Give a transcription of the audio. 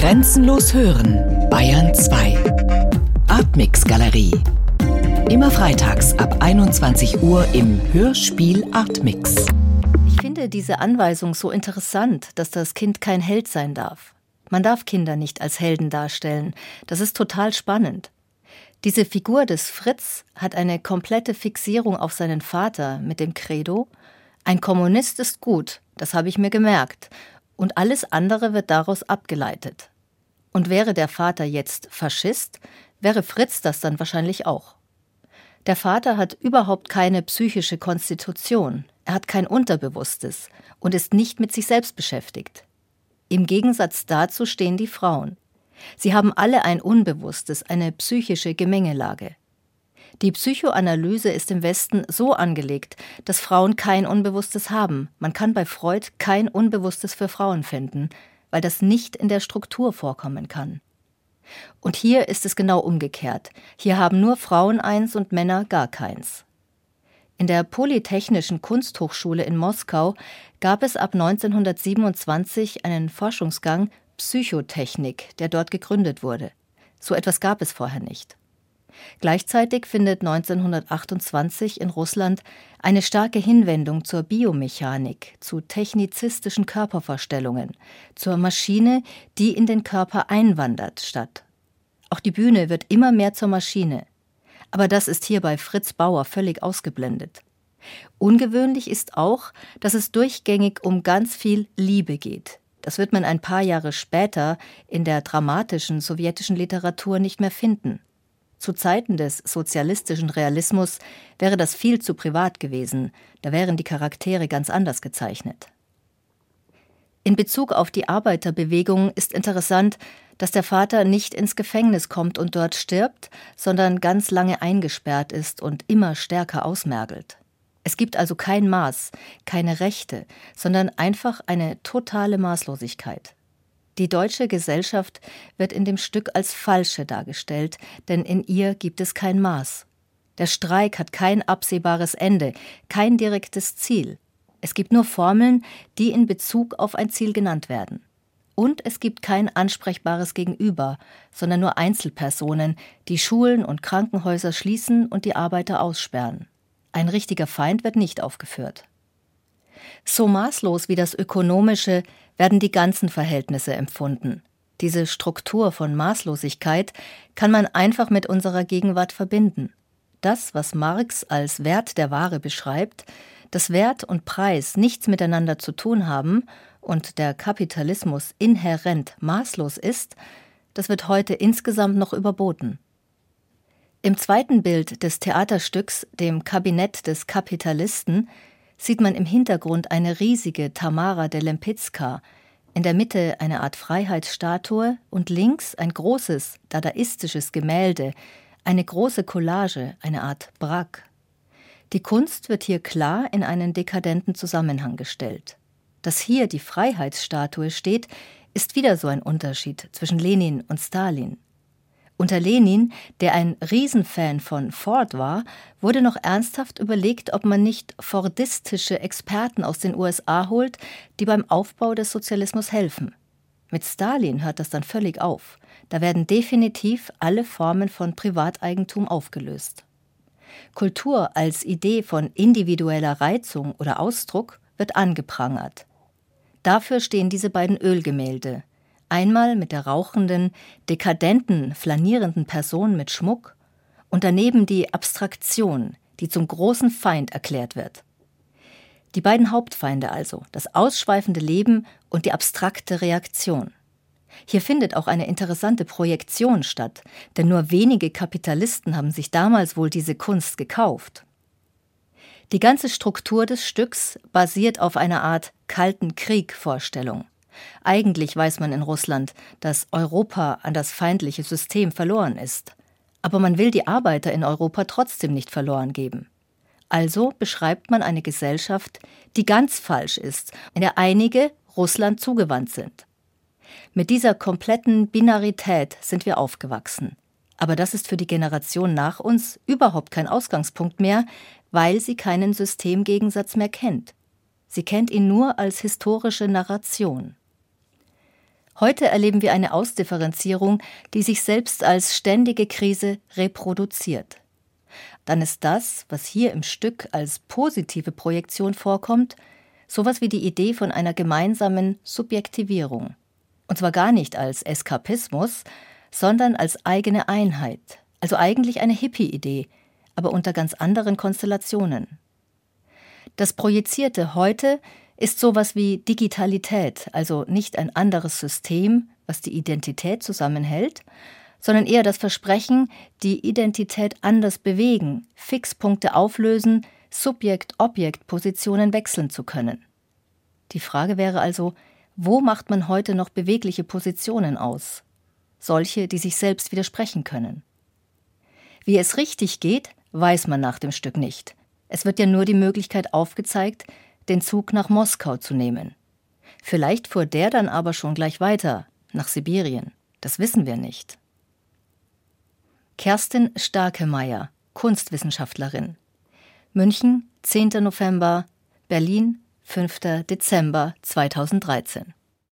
Grenzenlos hören, Bayern 2. Artmix Galerie. Immer freitags ab 21 Uhr im Hörspiel Artmix. Ich finde diese Anweisung so interessant, dass das Kind kein Held sein darf. Man darf Kinder nicht als Helden darstellen. Das ist total spannend. Diese Figur des Fritz hat eine komplette Fixierung auf seinen Vater mit dem Credo, ein Kommunist ist gut, das habe ich mir gemerkt, und alles andere wird daraus abgeleitet. Und wäre der Vater jetzt Faschist, wäre Fritz das dann wahrscheinlich auch. Der Vater hat überhaupt keine psychische Konstitution, er hat kein Unterbewusstes und ist nicht mit sich selbst beschäftigt. Im Gegensatz dazu stehen die Frauen. Sie haben alle ein Unbewusstes, eine psychische Gemengelage. Die Psychoanalyse ist im Westen so angelegt, dass Frauen kein Unbewusstes haben. Man kann bei Freud kein Unbewusstes für Frauen finden, weil das nicht in der Struktur vorkommen kann. Und hier ist es genau umgekehrt. Hier haben nur Frauen eins und Männer gar keins. In der Polytechnischen Kunsthochschule in Moskau gab es ab 1927 einen Forschungsgang Psychotechnik, der dort gegründet wurde. So etwas gab es vorher nicht. Gleichzeitig findet 1928 in Russland eine starke Hinwendung zur Biomechanik, zu technizistischen Körpervorstellungen, zur Maschine, die in den Körper einwandert, statt. Auch die Bühne wird immer mehr zur Maschine. Aber das ist hier bei Fritz Bauer völlig ausgeblendet. Ungewöhnlich ist auch, dass es durchgängig um ganz viel Liebe geht. Das wird man ein paar Jahre später in der dramatischen sowjetischen Literatur nicht mehr finden. Zu Zeiten des sozialistischen Realismus wäre das viel zu privat gewesen, da wären die Charaktere ganz anders gezeichnet. In Bezug auf die Arbeiterbewegung ist interessant, dass der Vater nicht ins Gefängnis kommt und dort stirbt, sondern ganz lange eingesperrt ist und immer stärker ausmergelt. Es gibt also kein Maß, keine Rechte, sondern einfach eine totale Maßlosigkeit. Die deutsche Gesellschaft wird in dem Stück als falsche dargestellt, denn in ihr gibt es kein Maß. Der Streik hat kein absehbares Ende, kein direktes Ziel. Es gibt nur Formeln, die in Bezug auf ein Ziel genannt werden. Und es gibt kein ansprechbares Gegenüber, sondern nur Einzelpersonen, die Schulen und Krankenhäuser schließen und die Arbeiter aussperren. Ein richtiger Feind wird nicht aufgeführt. So maßlos wie das Ökonomische werden die ganzen Verhältnisse empfunden. Diese Struktur von Maßlosigkeit kann man einfach mit unserer Gegenwart verbinden. Das, was Marx als Wert der Ware beschreibt, dass Wert und Preis nichts miteinander zu tun haben und der Kapitalismus inhärent maßlos ist, das wird heute insgesamt noch überboten. Im zweiten Bild des Theaterstücks, dem Kabinett des Kapitalisten, sieht man im Hintergrund eine riesige Tamara de Lempicka, in der Mitte eine Art Freiheitsstatue und links ein großes dadaistisches Gemälde, eine große Collage, eine Art Brack. Die Kunst wird hier klar in einen dekadenten Zusammenhang gestellt. Dass hier die Freiheitsstatue steht, ist wieder so ein Unterschied zwischen Lenin und Stalin. Unter Lenin, der ein Riesenfan von Ford war, wurde noch ernsthaft überlegt, ob man nicht fordistische Experten aus den USA holt, die beim Aufbau des Sozialismus helfen. Mit Stalin hört das dann völlig auf. Da werden definitiv alle Formen von Privateigentum aufgelöst. Kultur als Idee von individueller Reizung oder Ausdruck wird angeprangert. Dafür stehen diese beiden Ölgemälde, einmal mit der rauchenden, dekadenten, flanierenden Person mit Schmuck und daneben die Abstraktion, die zum großen Feind erklärt wird. Die beiden Hauptfeinde also, das ausschweifende Leben und die abstrakte Reaktion. Hier findet auch eine interessante Projektion statt, denn nur wenige Kapitalisten haben sich damals wohl diese Kunst gekauft. Die ganze Struktur des Stücks basiert auf einer Art kalten Krieg-Vorstellung. Eigentlich weiß man in Russland, dass Europa an das feindliche System verloren ist. Aber man will die Arbeiter in Europa trotzdem nicht verloren geben. Also beschreibt man eine Gesellschaft, die ganz falsch ist, in der einige Russland zugewandt sind. Mit dieser kompletten Binarität sind wir aufgewachsen. Aber das ist für die Generation nach uns überhaupt kein Ausgangspunkt mehr, weil sie keinen Systemgegensatz mehr kennt. Sie kennt ihn nur als historische Narration. Heute erleben wir eine Ausdifferenzierung, die sich selbst als ständige Krise reproduziert. Dann ist das, was hier im Stück als positive Projektion vorkommt, sowas wie die Idee von einer gemeinsamen Subjektivierung. Und zwar gar nicht als Eskapismus, sondern als eigene Einheit, also eigentlich eine Hippie-Idee, aber unter ganz anderen Konstellationen. Das Projizierte heute ist sowas wie Digitalität, also nicht ein anderes System, was die Identität zusammenhält, sondern eher das Versprechen, die Identität anders bewegen, Fixpunkte auflösen, Subjekt-Objekt-Positionen wechseln zu können. Die Frage wäre also, wo macht man heute noch bewegliche Positionen aus? Solche, die sich selbst widersprechen können. Wie es richtig geht, weiß man nach dem Stück nicht. Es wird ja nur die Möglichkeit aufgezeigt, den Zug nach Moskau zu nehmen. Vielleicht fuhr der dann aber schon gleich weiter, nach Sibirien. Das wissen wir nicht. Kerstin Starkemeyer, Kunstwissenschaftlerin. München, 10. November, Berlin, 5. Dezember 2013.